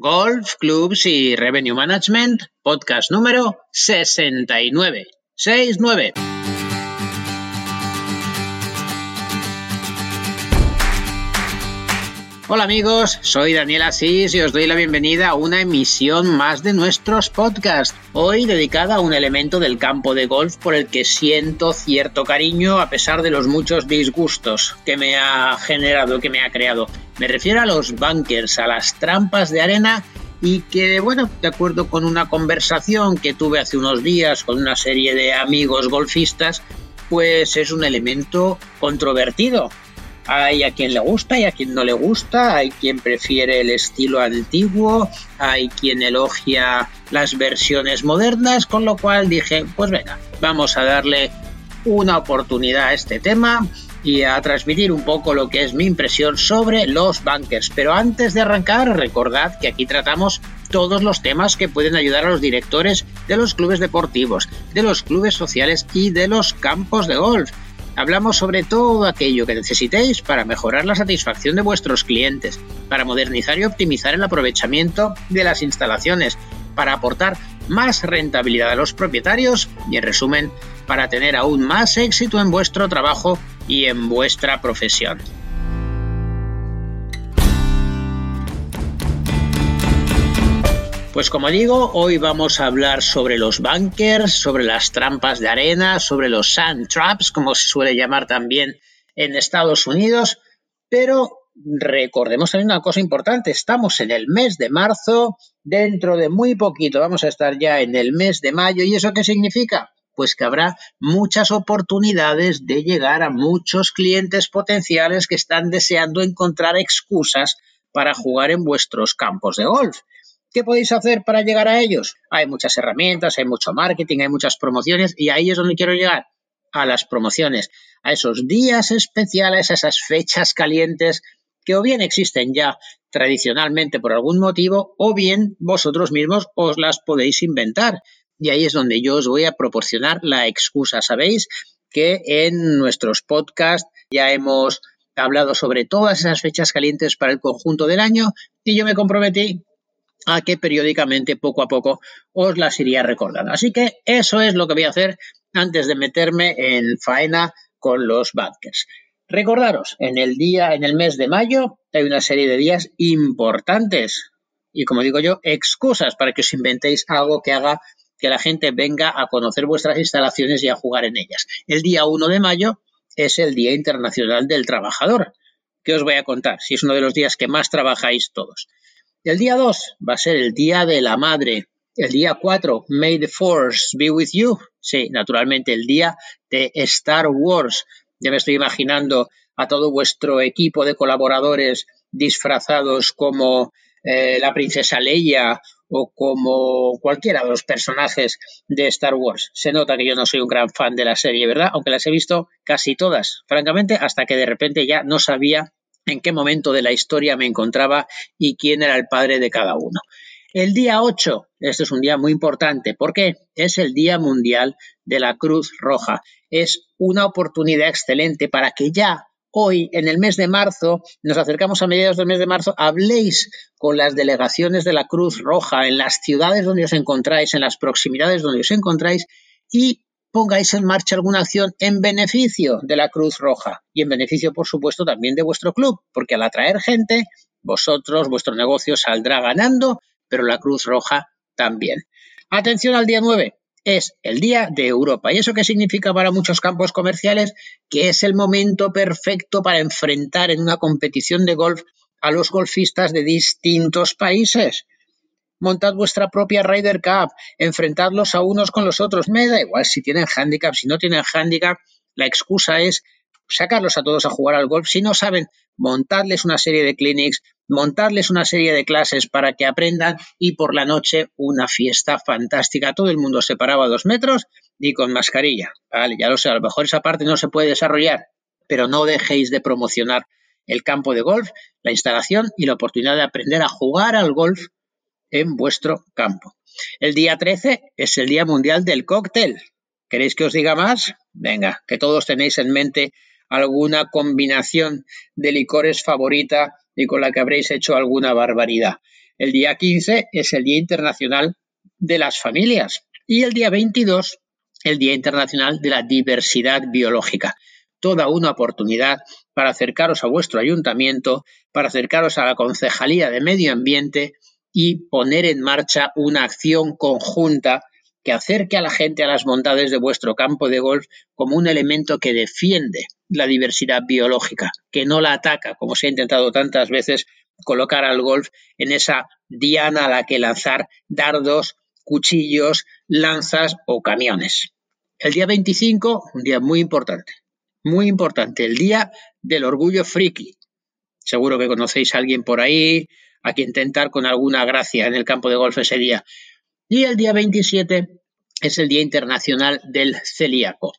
Golf, Clubs y Revenue Management, podcast número 69. 69. Hola amigos, soy Daniel Asís y os doy la bienvenida a una emisión más de nuestros podcasts, hoy dedicada a un elemento del campo de golf por el que siento cierto cariño a pesar de los muchos disgustos que me ha generado, que me ha creado. Me refiero a los bunkers, a las trampas de arena y que, bueno, de acuerdo con una conversación que tuve hace unos días con una serie de amigos golfistas, pues es un elemento controvertido hay a quien le gusta y a quien no le gusta, hay quien prefiere el estilo antiguo, hay quien elogia las versiones modernas, con lo cual dije, pues venga, vamos a darle una oportunidad a este tema y a transmitir un poco lo que es mi impresión sobre los bunkers. Pero antes de arrancar, recordad que aquí tratamos todos los temas que pueden ayudar a los directores de los clubes deportivos, de los clubes sociales y de los campos de golf. Hablamos sobre todo aquello que necesitéis para mejorar la satisfacción de vuestros clientes, para modernizar y optimizar el aprovechamiento de las instalaciones, para aportar más rentabilidad a los propietarios y, en resumen, para tener aún más éxito en vuestro trabajo y en vuestra profesión. Pues como digo, hoy vamos a hablar sobre los bunkers, sobre las trampas de arena, sobre los sand traps, como se suele llamar también en Estados Unidos, pero recordemos también una cosa importante, estamos en el mes de marzo, dentro de muy poquito vamos a estar ya en el mes de mayo, ¿y eso qué significa? Pues que habrá muchas oportunidades de llegar a muchos clientes potenciales que están deseando encontrar excusas para jugar en vuestros campos de golf. ¿Qué podéis hacer para llegar a ellos? Hay muchas herramientas, hay mucho marketing, hay muchas promociones y ahí es donde quiero llegar, a las promociones, a esos días especiales, a esas fechas calientes que o bien existen ya tradicionalmente por algún motivo o bien vosotros mismos os las podéis inventar. Y ahí es donde yo os voy a proporcionar la excusa. Sabéis que en nuestros podcasts ya hemos hablado sobre todas esas fechas calientes para el conjunto del año y yo me comprometí a que periódicamente, poco a poco, os las iría recordando. Así que eso es lo que voy a hacer antes de meterme en faena con los bunkers. Recordaros, en el día, en el mes de mayo, hay una serie de días importantes y, como digo yo, excusas para que os inventéis algo que haga que la gente venga a conocer vuestras instalaciones y a jugar en ellas. El día 1 de mayo es el Día Internacional del Trabajador. ¿Qué os voy a contar? Si es uno de los días que más trabajáis todos. El día 2 va a ser el Día de la Madre. El día 4, May the Force be with you. Sí, naturalmente, el día de Star Wars. Ya me estoy imaginando a todo vuestro equipo de colaboradores disfrazados como eh, la princesa Leia o como cualquiera de los personajes de Star Wars. Se nota que yo no soy un gran fan de la serie, ¿verdad? Aunque las he visto casi todas, francamente, hasta que de repente ya no sabía en qué momento de la historia me encontraba y quién era el padre de cada uno. El día 8, este es un día muy importante, porque es el Día Mundial de la Cruz Roja. Es una oportunidad excelente para que ya hoy, en el mes de marzo, nos acercamos a mediados del mes de marzo, habléis con las delegaciones de la Cruz Roja en las ciudades donde os encontráis, en las proximidades donde os encontráis y pongáis en marcha alguna acción en beneficio de la Cruz Roja y en beneficio, por supuesto, también de vuestro club, porque al atraer gente, vosotros, vuestro negocio saldrá ganando, pero la Cruz Roja también. Atención al día 9. Es el día de Europa. ¿Y eso qué significa para muchos campos comerciales? Que es el momento perfecto para enfrentar en una competición de golf a los golfistas de distintos países montad vuestra propia Ryder Cup, enfrentadlos a unos con los otros. Me da igual si tienen handicap, si no tienen handicap, la excusa es sacarlos a todos a jugar al golf. Si no saben, montadles una serie de clinics, montadles una serie de clases para que aprendan y por la noche una fiesta fantástica. Todo el mundo separado a dos metros y con mascarilla. Vale, ya lo sé, a lo mejor esa parte no se puede desarrollar, pero no dejéis de promocionar el campo de golf, la instalación y la oportunidad de aprender a jugar al golf en vuestro campo. El día 13 es el Día Mundial del Cóctel. ¿Queréis que os diga más? Venga, que todos tenéis en mente alguna combinación de licores favorita y con la que habréis hecho alguna barbaridad. el día 15 es el Día Internacional de las Familias y el día 22 el Día Internacional de la Diversidad Biológica. Toda una oportunidad para acercaros a vuestro ayuntamiento, para acercaros a la Concejalía de Medio Ambiente y poner en marcha una acción conjunta que acerque a la gente a las bondades de vuestro campo de golf como un elemento que defiende la diversidad biológica, que no la ataca, como se ha intentado tantas veces colocar al golf en esa diana a la que lanzar dardos, cuchillos, lanzas o camiones. El día 25, un día muy importante, muy importante, el día del orgullo friki. Seguro que conocéis a alguien por ahí a quien tentar con alguna gracia en el campo de golf ese día. Y el día 27 es el Día Internacional del Celíaco.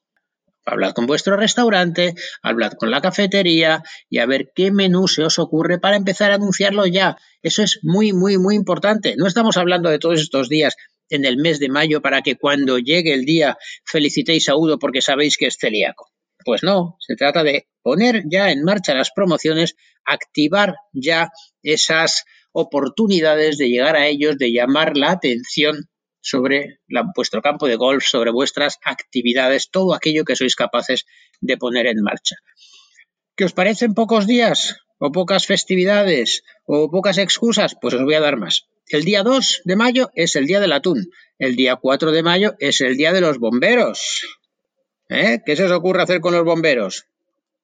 Hablad con vuestro restaurante, hablad con la cafetería y a ver qué menú se os ocurre para empezar a anunciarlo ya. Eso es muy, muy, muy importante. No estamos hablando de todos estos días en el mes de mayo para que cuando llegue el día felicitéis a Udo porque sabéis que es celíaco. Pues no, se trata de poner ya en marcha las promociones, activar ya esas oportunidades de llegar a ellos, de llamar la atención sobre vuestro campo de golf, sobre vuestras actividades, todo aquello que sois capaces de poner en marcha. ¿Qué os parecen pocos días o pocas festividades o pocas excusas? Pues os voy a dar más. El día 2 de mayo es el día del atún. El día 4 de mayo es el día de los bomberos. ¿Eh? ¿Qué se os ocurre hacer con los bomberos?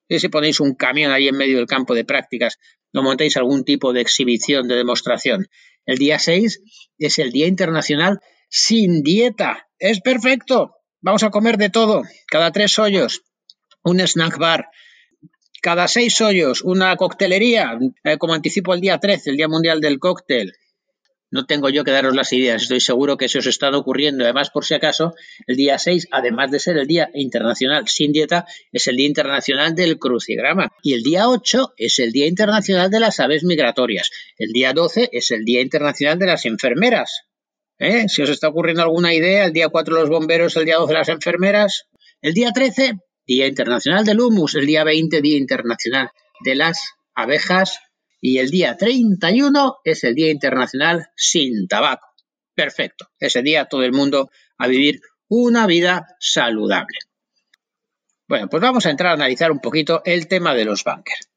Y si ponéis un camión ahí en medio del campo de prácticas, no montéis algún tipo de exhibición, de demostración. El día 6 es el Día Internacional sin dieta. Es perfecto. Vamos a comer de todo. Cada tres hoyos, un snack bar. Cada seis hoyos, una coctelería, eh, como anticipo el día 13, el Día Mundial del Cóctel. No tengo yo que daros las ideas, estoy seguro que se os está ocurriendo. Además, por si acaso, el día 6, además de ser el Día Internacional sin dieta, es el Día Internacional del Crucigrama. Y el día 8 es el Día Internacional de las Aves Migratorias. El día 12 es el Día Internacional de las Enfermeras. ¿Eh? Si os está ocurriendo alguna idea, el día 4 los bomberos, el día 12 las enfermeras, el día 13, Día Internacional del Humus, el día 20, Día Internacional de las Abejas y el día 31 es el Día Internacional sin tabaco. Perfecto. Ese día todo el mundo a vivir una vida saludable. Bueno, pues vamos a entrar a analizar un poquito el tema de los bunkers.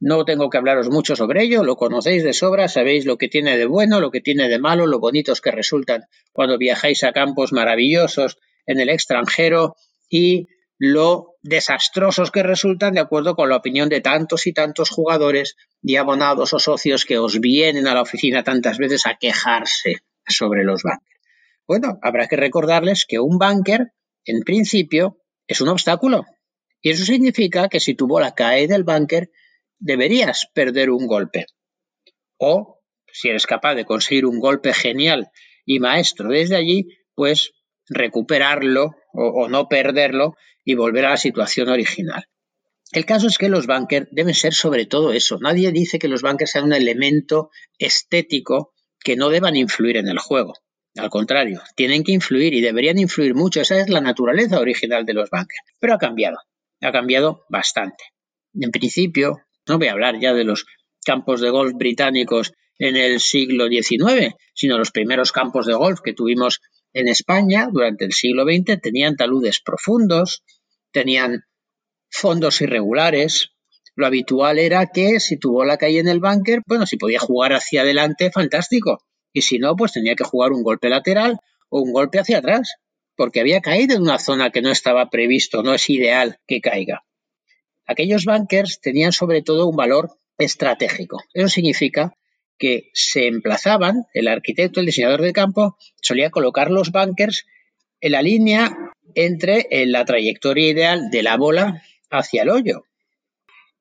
No tengo que hablaros mucho sobre ello, lo conocéis de sobra, sabéis lo que tiene de bueno, lo que tiene de malo, lo bonitos que resultan cuando viajáis a campos maravillosos en el extranjero y lo desastrosos que resultan de acuerdo con la opinión de tantos y tantos jugadores y abonados o socios que os vienen a la oficina tantas veces a quejarse sobre los bunkers. Bueno, habrá que recordarles que un bunker, en principio, es un obstáculo. Y eso significa que si tu bola cae del bunker, deberías perder un golpe. O, si eres capaz de conseguir un golpe genial y maestro desde allí, pues recuperarlo o, no perderlo y volver a la situación original. El caso es que los bunkers deben ser sobre todo eso. Nadie dice que los bunkers sean un elemento estético que no deban influir en el juego. Al contrario, tienen que influir y deberían influir mucho. Esa es la naturaleza original de los bunkers. Pero ha cambiado. Ha cambiado bastante. En principio, no voy a hablar ya de los campos de golf británicos en el siglo XIX, sino los primeros campos de golf que tuvimos en España durante el siglo XX tenían taludes profundos, tenían fondos irregulares. Lo habitual era que si tu bola caía en el bunker, bueno, si podía jugar hacia adelante, fantástico. Y si no, pues tenía que jugar un golpe lateral o un golpe hacia atrás, porque había caído en una zona que no estaba previsto, no es ideal que caiga. Aquellos bunkers tenían sobre todo un valor estratégico. Eso significa que se emplazaban, el arquitecto, el diseñador de campo, solía colocar los bunkers en la línea entre la trayectoria ideal de la bola hacia el hoyo.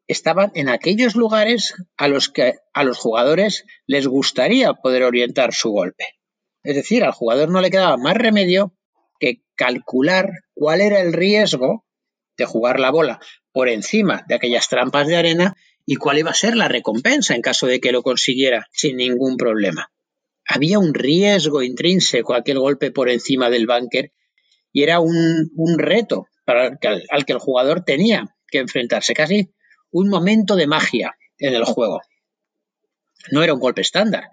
Estaban en aquellos lugares a los que a los jugadores les gustaría poder orientar su golpe. Es decir, al jugador no le quedaba más remedio que calcular cuál era el riesgo de jugar la bola por encima de aquellas trampas de arena y cuál iba a ser la recompensa en caso de que lo consiguiera sin ningún problema. Había un riesgo intrínseco a aquel golpe por encima del bunker y era un, reto para al que el jugador tenía que enfrentarse, casi un momento de magia en el juego. No era un golpe estándar.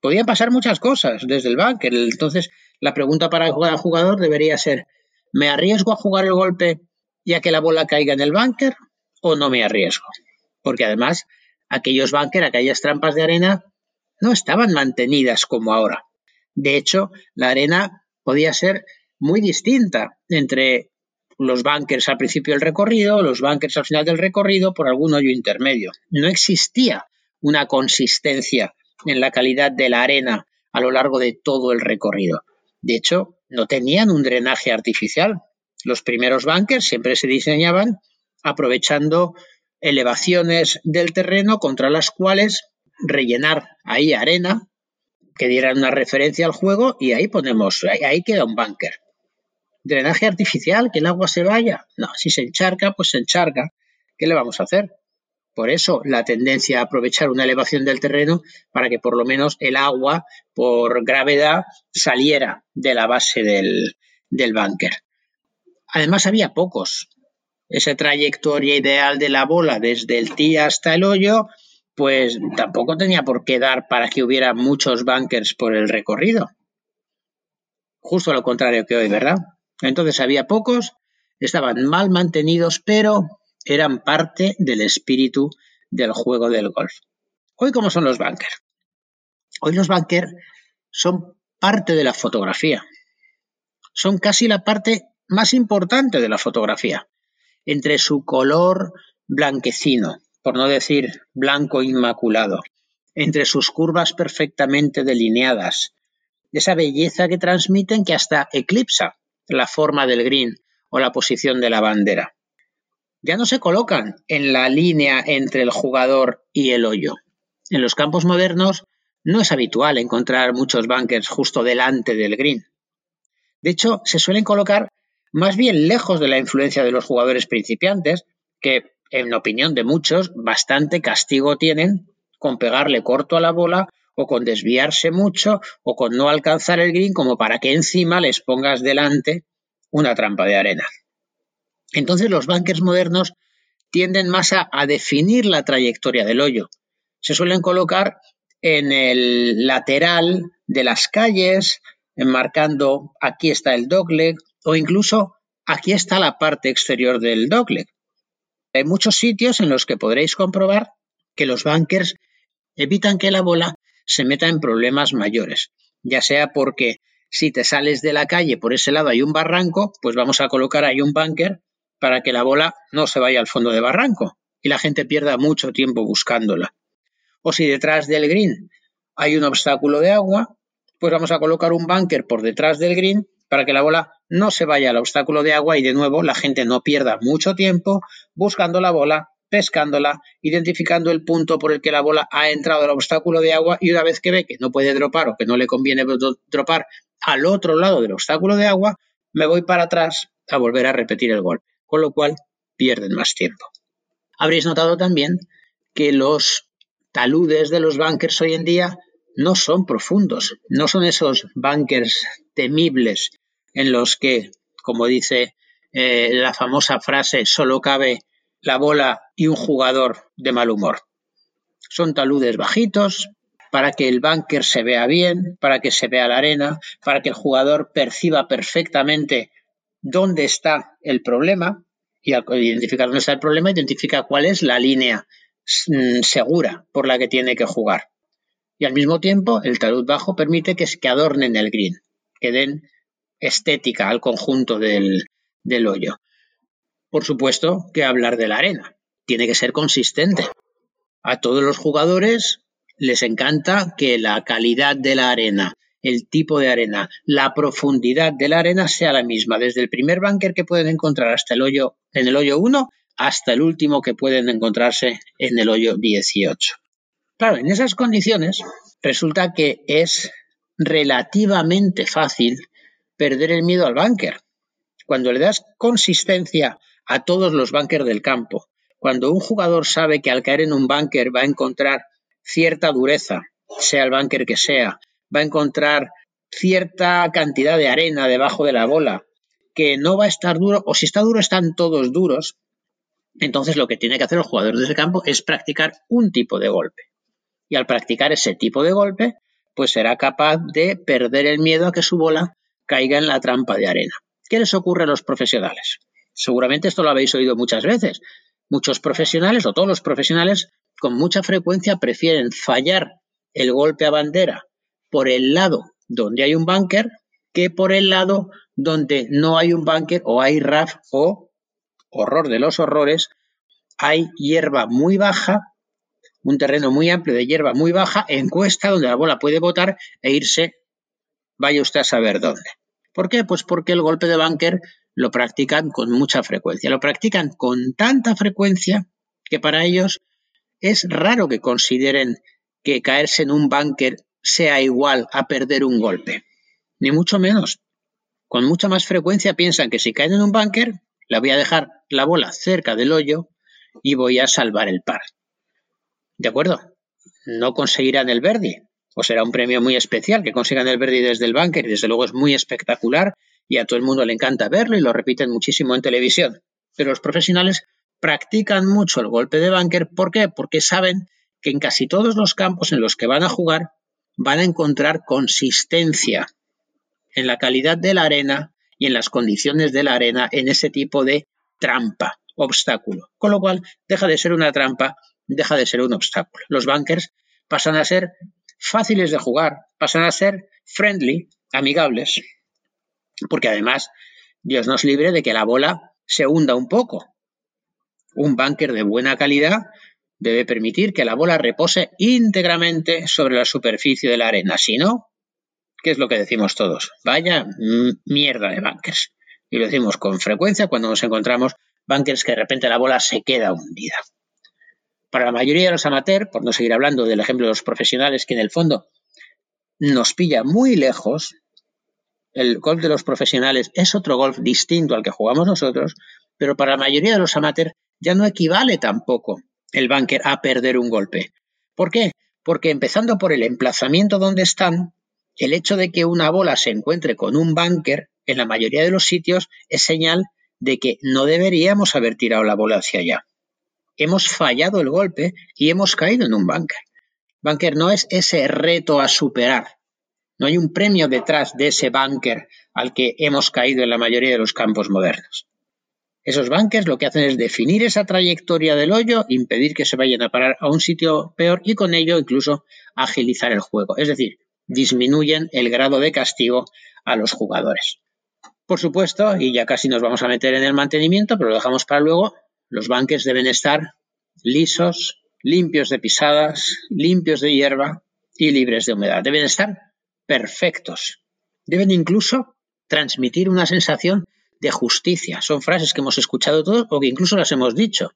podían pasar muchas cosas desde el bunker. Entonces, la pregunta para el jugador debería ser, ¿me arriesgo a jugar el golpe y a que la bola caiga en el bunker o no me arriesgo? Porque además, aquellos bunker, aquellas trampas de arena, no estaban mantenidas como ahora. De hecho, la arena podía ser muy distinta entre los bunkers al principio del recorrido, los bunkers al final del recorrido, por algún hoyo intermedio. No existía una consistencia en la calidad de la arena a lo largo de todo el recorrido. De hecho, no tenían un drenaje artificial. Los primeros bunkers siempre se diseñaban aprovechando elevaciones del terreno contra las cuales rellenar ahí arena que dieran una referencia al juego y ahí ponemos, ahí, queda un bunker. Drenaje artificial, que el agua se vaya. No, si se encharca, pues se encharca. ¿Qué le vamos a hacer? Por eso la tendencia a aprovechar una elevación del terreno para que por lo menos el agua, por gravedad, saliera de la base del, del búnker. Además había pocos. Esa trayectoria ideal de la bola desde el tee hasta el hoyo, pues tampoco tenía por qué dar para que hubiera muchos bunkers por el recorrido. Justo lo contrario que hoy, ¿verdad? Entonces había pocos, estaban mal mantenidos, pero eran parte del espíritu del juego del golf. Hoy, ¿cómo son los bunkers? Hoy los bunkers son parte de la fotografía. Son casi la parte más importante de la fotografía. Entre su color blanquecino, por no decir blanco inmaculado, entre sus curvas perfectamente delineadas, esa belleza que transmiten que hasta eclipsa la forma del green o la posición de la bandera ya no se colocan en la línea entre el jugador y el hoyo. En los campos modernos no es habitual encontrar muchos bunkers justo delante del green. De hecho, se suelen colocar más bien lejos de la influencia de los jugadores principiantes, que, en opinión de muchos, bastante castigo tienen con pegarle corto a la bola o con desviarse mucho o con no alcanzar el green como para que encima les pongas delante una trampa de arena. Entonces los bunkers modernos tienden más a, definir la trayectoria del hoyo. Se suelen colocar en el lateral de las calles, enmarcando aquí está el dogleg o incluso aquí está la parte exterior del dogleg. Hay muchos sitios en los que podréis comprobar que los bunkers evitan que la bola se meta en problemas mayores, ya sea porque si te sales de la calle por ese lado hay un barranco, pues vamos a colocar ahí un bunker para que la bola no se vaya al fondo de barranco y la gente pierda mucho tiempo buscándola. O si detrás del green hay un obstáculo de agua, pues vamos a colocar un bunker por detrás del green para que la bola no se vaya al obstáculo de agua y de nuevo la gente no pierda mucho tiempo buscando la bola, pescándola, identificando el punto por el que la bola ha entrado al obstáculo de agua y una vez que ve que no puede dropar o que no le conviene dropar al otro lado del obstáculo de agua, me voy para atrás a volver a repetir el golpe con lo cual pierden más tiempo. Habréis notado también que los taludes de los bunkers hoy en día no son profundos, no son esos bunkers temibles en los que, como dice eh, la famosa frase, solo cabe la bola y un jugador de mal humor. Son taludes bajitos para que el bunker se vea bien, para que se vea la arena, para que el jugador perciba perfectamente dónde está el problema y al identificar dónde está el problema, identifica cuál es la línea mm, segura por la que tiene que jugar. Y al mismo tiempo, el talud bajo permite que, que adornen el green, que den estética al conjunto del, del hoyo. Por supuesto que hablar de la arena. Tiene que ser consistente. A todos los jugadores les encanta que la calidad de la arena el tipo de arena, la profundidad de la arena sea la misma, desde el primer bunker que pueden encontrar hasta el hoyo, en el hoyo 1 hasta el último que pueden encontrarse en el hoyo 18. Claro, en esas condiciones resulta que es relativamente fácil perder el miedo al bunker. Cuando le das consistencia a todos los bunkers del campo, cuando un jugador sabe que al caer en un bunker va a encontrar cierta dureza, sea el bunker que sea, va a encontrar cierta cantidad de arena debajo de la bola, que no va a estar duro, o si está duro están todos duros, entonces lo que tiene que hacer el jugador de ese campo es practicar un tipo de golpe. Y al practicar ese tipo de golpe, pues será capaz de perder el miedo a que su bola caiga en la trampa de arena. ¿Qué les ocurre a los profesionales? Seguramente esto lo habéis oído muchas veces. Muchos profesionales o todos los profesionales con mucha frecuencia prefieren fallar el golpe a bandera por el lado donde hay un bunker que por el lado donde no hay un bunker o hay RAF o, horror de los horrores, hay hierba muy baja, un terreno muy amplio de hierba muy baja, en cuesta donde la bola puede botar e irse, vaya usted a saber dónde. ¿Por qué? Pues porque el golpe de bunker lo practican con mucha frecuencia. Lo practican con tanta frecuencia que para ellos es raro que consideren que caerse en un bunker sea igual a perder un golpe. Ni mucho menos. Con mucha más frecuencia piensan que si caen en un bunker, la voy a dejar la bola cerca del hoyo y voy a salvar el par. ¿De acuerdo? No conseguirán el verdi, o será un premio muy especial que consigan el verdi desde el bunker y desde luego es muy espectacular y a todo el mundo le encanta verlo y lo repiten muchísimo en televisión. Pero los profesionales practican mucho el golpe de bunker. ¿Por qué? Porque saben que en casi todos los campos en los que van a jugar van a encontrar consistencia en la calidad de la arena y en las condiciones de la arena en ese tipo de trampa, obstáculo. Con lo cual deja de ser una trampa, deja de ser un obstáculo. Los bunkers pasan a ser fáciles de jugar, pasan a ser friendly, amigables, porque además Dios nos libre de que la bola se hunda un poco. Un bunker de buena calidad debe permitir que la bola repose íntegramente sobre la superficie de la arena. Si no, ¿qué es lo que decimos todos? Vaya mierda de bunkers. Y lo decimos con frecuencia cuando nos encontramos bunkers que de repente la bola se queda hundida. Para la mayoría de los amateurs, por no seguir hablando del ejemplo de los profesionales, que en el fondo nos pilla muy lejos, el golf de los profesionales es otro golf distinto al que jugamos nosotros, pero para la mayoría de los amateurs ya no equivale tampoco el bunker a perder un golpe. ¿Por qué? Porque empezando por el emplazamiento donde están, el hecho de que una bola se encuentre con un bunker en la mayoría de los sitios es señal de que no deberíamos haber tirado la bola hacia allá. Hemos fallado el golpe y hemos caído en un bunker. Bunker no es ese reto a superar. No hay un premio detrás de ese bunker al que hemos caído en la mayoría de los campos modernos. Esos bunkers lo que hacen es definir esa trayectoria del hoyo, impedir que se vayan a parar a un sitio peor y con ello incluso agilizar el juego. Es decir, disminuyen el grado de castigo a los jugadores. Por supuesto, y ya casi nos vamos a meter en el mantenimiento, pero lo dejamos para luego, los bunkers deben estar lisos, limpios de pisadas, limpios de hierba y libres de humedad. Deben estar perfectos. Deben incluso transmitir una sensación de justicia. Son frases que hemos escuchado todos o que incluso las hemos dicho.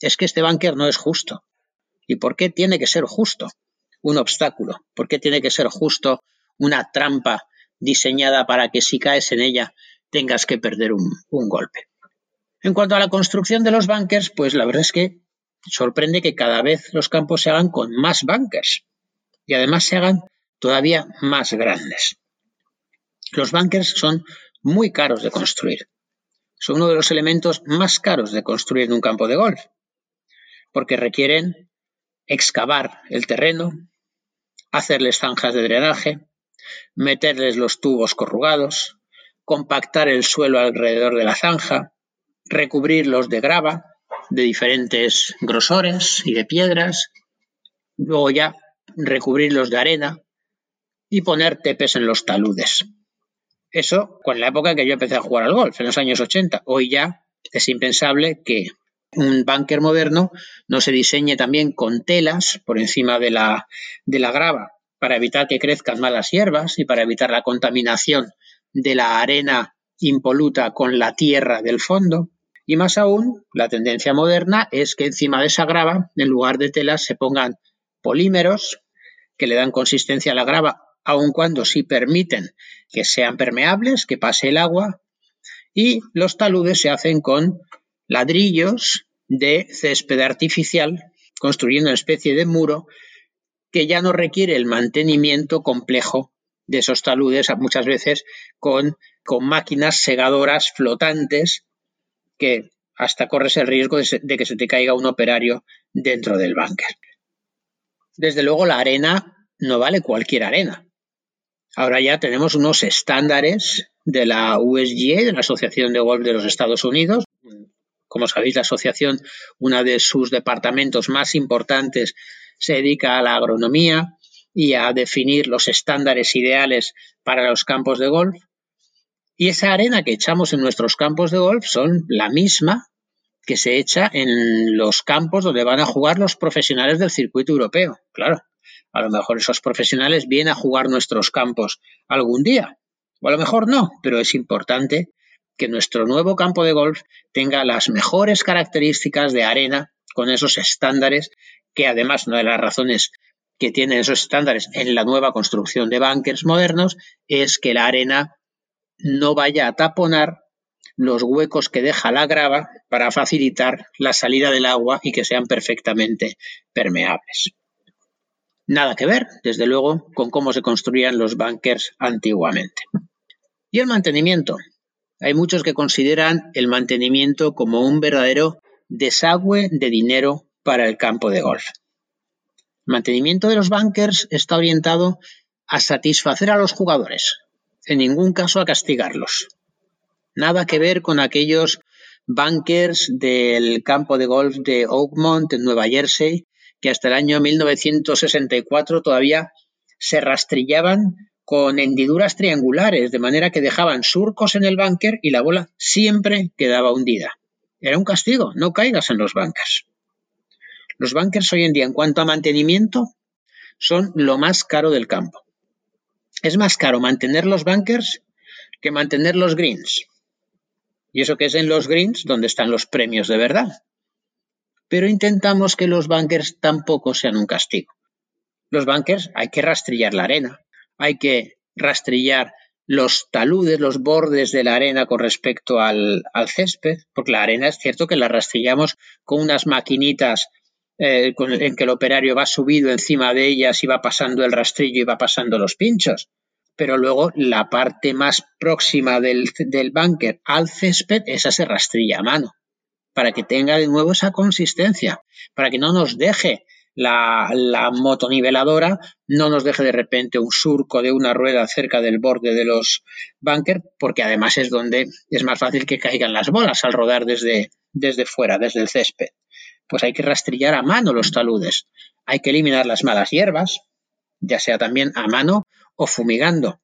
Es que este bunker no es justo. ¿Y por qué tiene que ser justo? Un obstáculo. ¿Por qué tiene que ser justo una trampa diseñada para que si caes en ella tengas que perder un, un golpe? En cuanto a la construcción de los bunkers, pues la verdad es que sorprende que cada vez los campos se hagan con más bunkers y además se hagan todavía más grandes. Los bunkers son muy caros de construir. Son uno de los elementos más caros de construir en un campo de golf, porque requieren excavar el terreno, hacerles zanjas de drenaje, meterles los tubos corrugados, compactar el suelo alrededor de la zanja, recubrirlos de grava de diferentes grosores y de piedras, luego ya recubrirlos de arena y poner tepes en los taludes. Eso con la época en que yo empecé a jugar al golf, en los años 80. Hoy ya es impensable que un bunker moderno no se diseñe también con telas por encima de la, de la grava para evitar que crezcan malas hierbas y para evitar la contaminación de la arena impoluta con la tierra del fondo. Y más aún, la tendencia moderna es que encima de esa grava, en lugar de telas, se pongan polímeros que le dan consistencia a la grava aun cuando sí permiten que sean permeables, que pase el agua, y los taludes se hacen con ladrillos de césped artificial, construyendo una especie de muro que ya no requiere el mantenimiento complejo de esos taludes, muchas veces con, con máquinas segadoras flotantes que hasta corres el riesgo de, que se te caiga un operario dentro del búnker. Desde luego la arena no vale cualquier arena. Ahora ya tenemos unos estándares de la USGA, de la Asociación de Golf de los Estados Unidos. Como sabéis, la asociación, una de sus departamentos más importantes, se dedica a la agronomía y a definir los estándares ideales para los campos de golf. Y esa arena que echamos en nuestros campos de golf son la misma que se echa en los campos donde van a jugar los profesionales del circuito europeo. Claro, a lo mejor esos profesionales vienen a jugar nuestros campos algún día, o a lo mejor no, pero es importante que nuestro nuevo campo de golf tenga las mejores características de arena con esos estándares, que además una de las razones que tienen esos estándares en la nueva construcción de bunkers modernos es que la arena no vaya a taponar los huecos que deja la grava para facilitar la salida del agua y que sean perfectamente permeables. Nada que ver, desde luego, con cómo se construían los bunkers antiguamente. Y el mantenimiento. Hay muchos que consideran el mantenimiento como un verdadero desagüe de dinero para el campo de golf. El mantenimiento de los bunkers está orientado a satisfacer a los jugadores, en ningún caso a castigarlos. Nada que ver con aquellos bunkers del campo de golf de Oakmont en Nueva Jersey, que hasta el año 1964 todavía se rastrillaban con hendiduras triangulares, de manera que dejaban surcos en el bunker y la bola siempre quedaba hundida. Era un castigo, no caigas en los bunkers. Los bunkers hoy en día, en cuanto a mantenimiento, son lo más caro del campo. Es más caro mantener los bunkers que mantener los greens. Y eso que es en los greens donde están los premios de verdad. Pero intentamos que los bunkers tampoco sean un castigo. Los bunkers hay que rastrillar la arena, hay que rastrillar los taludes, los bordes de la arena con respecto al, césped, porque la arena es cierto que la rastrillamos con unas maquinitas eh, en que el operario va subido encima de ellas y va pasando el rastrillo y va pasando los pinchos. Pero luego la parte más próxima del, del bunker al césped, esa se rastrilla a mano, para que tenga de nuevo esa consistencia, para que no nos deje la, la, motoniveladora no nos deje de repente un surco de una rueda cerca del borde de los bunkers, porque además es donde es más fácil que caigan las bolas al rodar desde, desde fuera, desde el césped pues hay que rastrillar a mano los taludes. Hay que eliminar las malas hierbas, ya sea también a mano o fumigando.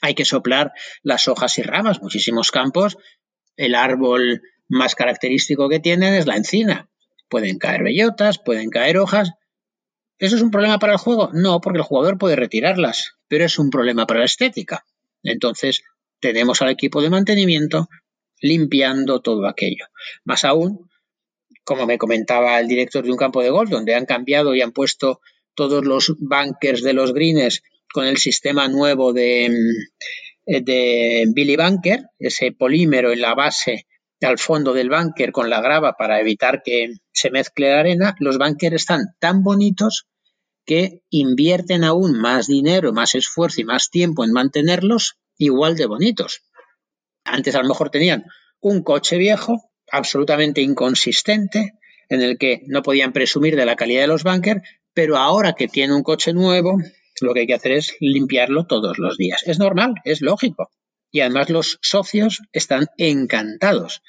Hay que soplar las hojas y ramas. Muchísimos campos, el árbol más característico que tienen es la encina. Pueden caer bellotas, pueden caer hojas. ¿Eso es un problema para el juego? No, porque el jugador puede retirarlas, pero es un problema para la estética. Entonces, tenemos al equipo de mantenimiento limpiando todo aquello. Más aún, como me comentaba el director de un campo de golf, donde han cambiado y han puesto todos los bunkers de los greens con el sistema nuevo de, mm, de Billy Bunker, ese polímero en la base al fondo del bunker con la grava para evitar que se mezcle la arena, los bunkers están tan bonitos que invierten aún más dinero, más esfuerzo y más tiempo en mantenerlos igual de bonitos. Antes a lo mejor tenían un coche viejo absolutamente inconsistente, en el que no podían presumir de la calidad de los bunkers, pero ahora que tiene un coche nuevo, lo que hay que hacer es limpiarlo todos los días. Es normal, es lógico. Y además los socios están encantados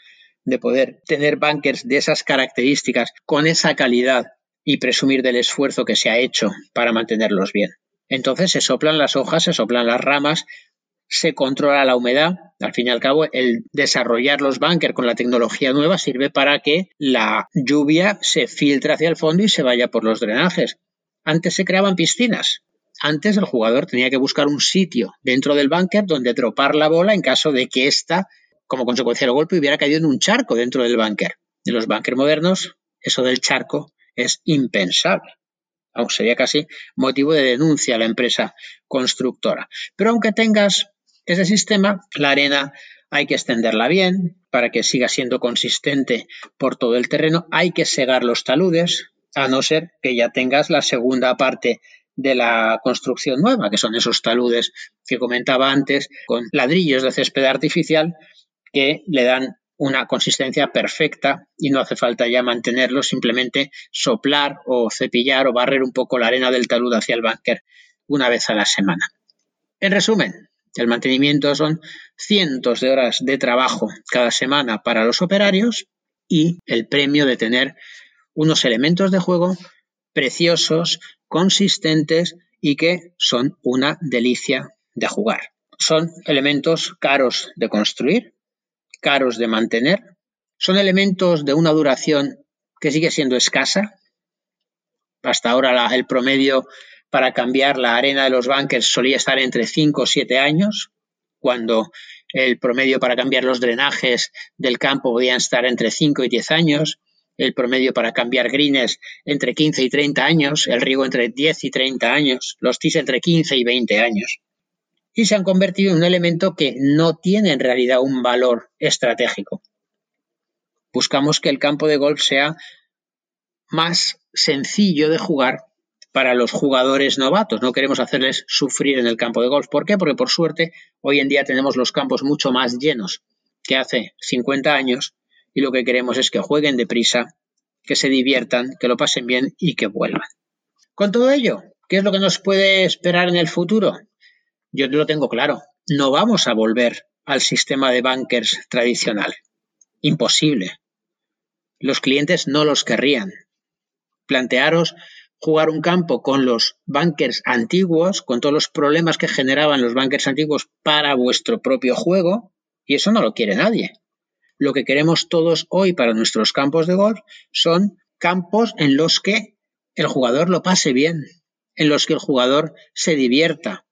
de poder tener bunkers de esas características, con esa calidad y presumir del esfuerzo que se ha hecho para mantenerlos bien. Entonces se soplan las hojas, se soplan las ramas, se controla la humedad. Al fin y al cabo, el desarrollar los bunkers con la tecnología nueva sirve para que la lluvia se filtre hacia el fondo y se vaya por los drenajes. Antes se creaban piscinas. Antes el jugador tenía que buscar un sitio dentro del bunker donde tropar la bola en caso de que ésta, como consecuencia del golpe, hubiera caído en un charco dentro del bunker. En los bunkers modernos, eso del charco es impensable aunque sería casi motivo de denuncia a la empresa constructora. Pero aunque tengas ese sistema, la arena hay que extenderla bien para que siga siendo consistente por todo el terreno. Hay que segar los taludes, a no ser que ya tengas la segunda parte de la construcción nueva, que son esos taludes que comentaba antes, con ladrillos de césped artificial que le dan una consistencia perfecta y no hace falta ya mantenerlo, simplemente soplar o cepillar o barrer un poco la arena del talud hacia el bunker una vez a la semana. En resumen, el mantenimiento son cientos de horas de trabajo cada semana para los operarios y el premio de tener unos elementos de juego preciosos, consistentes y que son una delicia de jugar. Son elementos caros de construir, caros de mantener, son elementos de una duración que sigue siendo escasa. Hasta ahora el promedio para cambiar la arena de los bunkers solía estar entre 5 o 7 años, cuando el promedio para cambiar los drenajes del campo podían estar entre 5 y 10 años, el promedio para cambiar greens entre 15 y 30 años, el riego entre 10 y 30 años, los tis entre 15 y 20 años. Y se han convertido en un elemento que no tiene en realidad un valor estratégico. Buscamos que el campo de golf sea más sencillo de jugar para los jugadores novatos. No queremos hacerles sufrir en el campo de golf. ¿Por qué? Porque por suerte hoy en día tenemos los campos mucho más llenos que hace 50 años y lo que queremos es que jueguen deprisa, que se diviertan, que lo pasen bien y que vuelvan. Con todo ello, ¿qué es lo que nos puede esperar en el futuro? Yo lo tengo claro. No vamos a volver al sistema de bankers tradicional. Imposible. Los clientes no los querrían. Plantearos jugar un campo con los bankers antiguos, con todos los problemas que generaban los bankers antiguos para vuestro propio juego, y eso no lo quiere nadie. Lo que queremos todos hoy para nuestros campos de golf son campos en los que el jugador lo pase bien, en los que el jugador se divierta.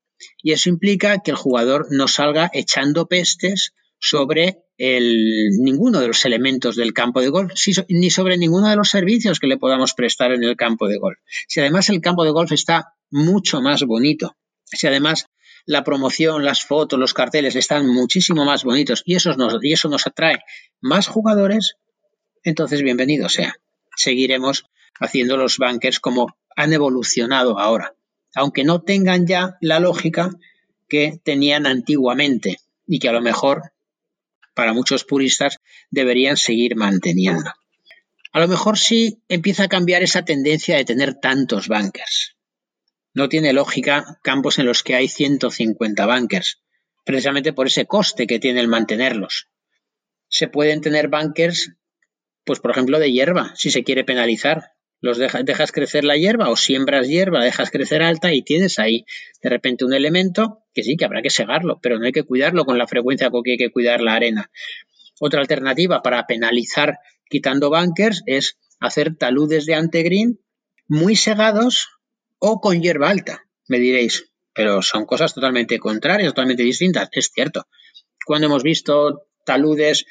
Y eso implica que el jugador no salga echando pestes sobre ninguno de los elementos del campo de golf, ni sobre ninguno de los servicios que le podamos prestar en el campo de golf. Si además el campo de golf está mucho más bonito, si además la promoción, las fotos, los carteles están muchísimo más bonitos y eso nos, y eso nos atrae más jugadores, entonces bienvenido sea. Seguiremos haciendo los bankers como han evolucionado ahora, aunque no tengan ya la lógica que tenían antiguamente y que a lo mejor para muchos puristas deberían seguir manteniendo. A lo mejor sí empieza a cambiar esa tendencia de tener tantos bankers. No tiene lógica campos en los que hay 150 bankers, precisamente por ese coste que tiene el mantenerlos. Se pueden tener bankers, pues por ejemplo, de hierba, si se quiere penalizar los dejas, crecer la hierba o siembras hierba, dejas crecer alta y tienes ahí de repente un elemento que sí que habrá que segarlo, pero no hay que cuidarlo con la frecuencia con que hay que cuidar la arena. Otra alternativa para penalizar quitando bunkers es hacer taludes de antegreen muy segados o con hierba alta. Me diréis, pero son cosas totalmente contrarias, totalmente distintas. Es cierto. Cuando hemos visto taludes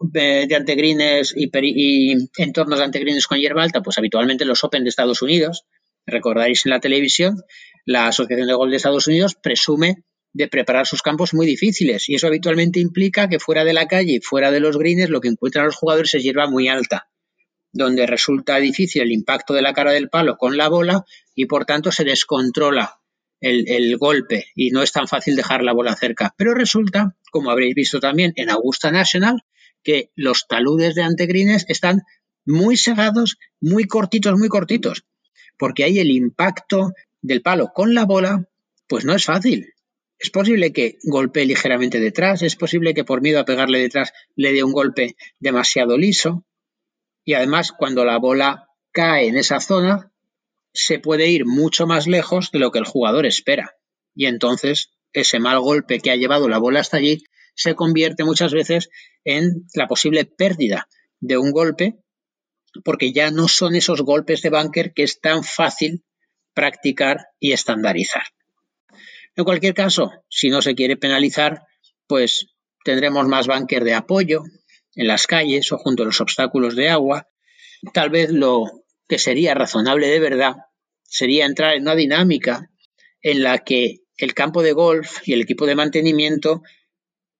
de antegrines y, y, entornos de antegrines con hierba alta, pues habitualmente los Open de Estados Unidos, recordaréis en la televisión, la Asociación de Golf de Estados Unidos presume de preparar sus campos muy difíciles y eso habitualmente implica que fuera de la calle y fuera de los greens lo que encuentran los jugadores es hierba muy alta, donde resulta difícil el impacto de la cara del palo con la bola y por tanto se descontrola el, el, golpe y no es tan fácil dejar la bola cerca. Pero resulta, como habréis visto también en Augusta National, que los taludes de antegrines están muy segados, muy cortitos, muy cortitos, porque ahí el impacto del palo con la bola, pues no es fácil. Es posible que golpee ligeramente detrás, es posible que por miedo a pegarle detrás le dé un golpe demasiado liso, y además cuando la bola cae en esa zona, se puede ir mucho más lejos de lo que el jugador espera. Y entonces ese mal golpe que ha llevado la bola hasta allí se convierte muchas veces en la posible pérdida de un golpe, porque ya no son esos golpes de bunker que es tan fácil practicar y estandarizar. En cualquier caso, si no se quiere penalizar, pues tendremos más bunker de apoyo en las calles o junto a los obstáculos de agua. Tal vez lo que sería razonable de verdad sería entrar en una dinámica en la que el campo de golf y el equipo de mantenimiento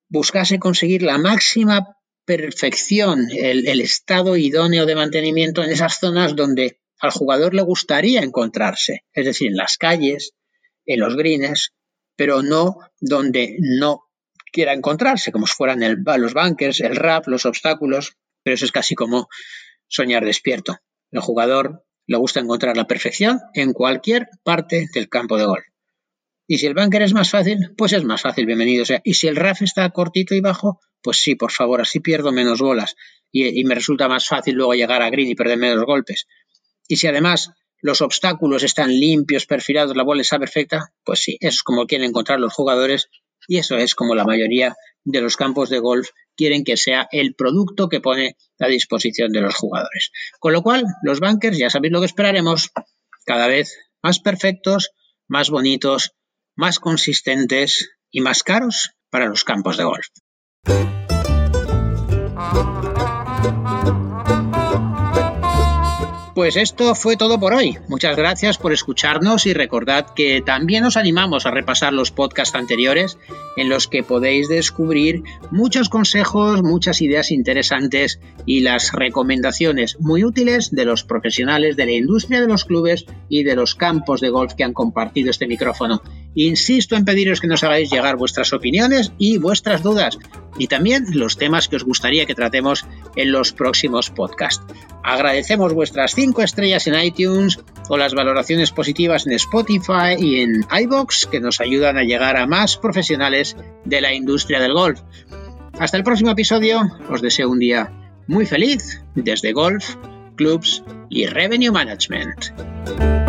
buscase conseguir la máxima perfección, el, estado idóneo de mantenimiento en esas zonas donde al jugador le gustaría encontrarse, es decir, en las calles, en los greens, pero no donde no quiera encontrarse, como si fueran los bunkers, el rap, los obstáculos, pero eso es casi como soñar despierto. El jugador le gusta encontrar la perfección en cualquier parte del campo de golf. Y si el bunker es más fácil, pues es más fácil, bienvenido sea. Y si el RAF está cortito y bajo, pues sí, por favor, así pierdo menos bolas y, y me resulta más fácil luego llegar a green y perder menos golpes. Y si además los obstáculos están limpios, perfilados, la bola está perfecta, pues sí, eso es como quieren encontrar los jugadores y eso es como la mayoría de los campos de golf quieren que sea el producto que pone a disposición de los jugadores. Con lo cual, los bunkers, ya sabéis lo que esperaremos, cada vez más perfectos, más bonitos, más consistentes y más caros para los campos de golf. Pues esto fue todo por hoy. Muchas gracias por escucharnos y recordad que también os animamos a repasar los podcasts anteriores en los que podéis descubrir muchos consejos, muchas ideas interesantes y las recomendaciones muy útiles de los profesionales de la industria de los clubes y de los campos de golf que han compartido este micrófono. Insisto en pediros que nos hagáis llegar vuestras opiniones y vuestras dudas y también los temas que os gustaría que tratemos en los próximos podcasts. Agradecemos vuestras 5 estrellas en iTunes o las valoraciones positivas en Spotify y en iBox que nos ayudan a llegar a más profesionales de la industria del golf. Hasta el próximo episodio, os deseo un día muy feliz desde Golf, Clubs y Revenue Management.